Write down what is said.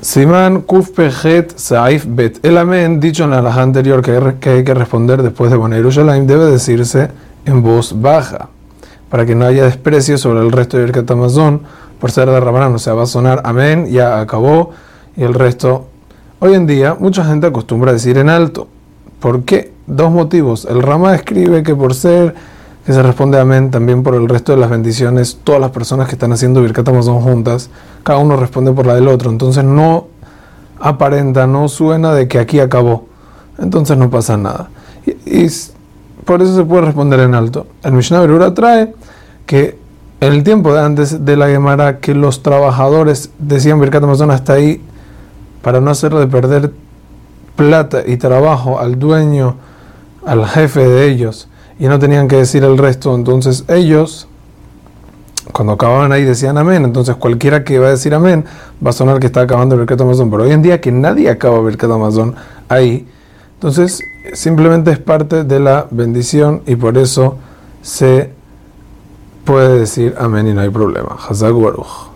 Simán Kuf Pejet Saif Bet. El amén, dicho en la alhaja anterior que, hay que responder después de poner Yerushalayim, debe decirse en voz baja, para que no haya desprecio sobre el resto de Birkat Amazon por ser de Rabanán. O sea, va a sonar amén, ya acabó, y el resto. Hoy en día, mucha gente acostumbra a decir en alto. ¿Por qué? Dos motivos. El Rama escribe que por ser que se responde amén también por el resto de las bendiciones, todas las personas que están haciendo Birkat Amazon juntas, cada uno responde por la del otro. Entonces no aparenta, no suena de que aquí acabó. Entonces no pasa nada. Y, por eso se puede responder en alto. El Mishnah Berura trae que en el tiempo de antes de la Gemara que los trabajadores decían Birkat Amazon hasta ahí para no hacerle perder plata y trabajo al dueño, al jefe de ellos y no tenían que decir el resto. Entonces ellos, cuando acababan ahí, decían amén. Entonces cualquiera que va a decir amén va a sonar que está acabando el Birkat Amazon. Pero hoy en día que nadie acaba el Birkat Amazon ahí, entonces simplemente es parte de la bendición y por eso se puede decir amén y no hay problema. Hazak Baruch.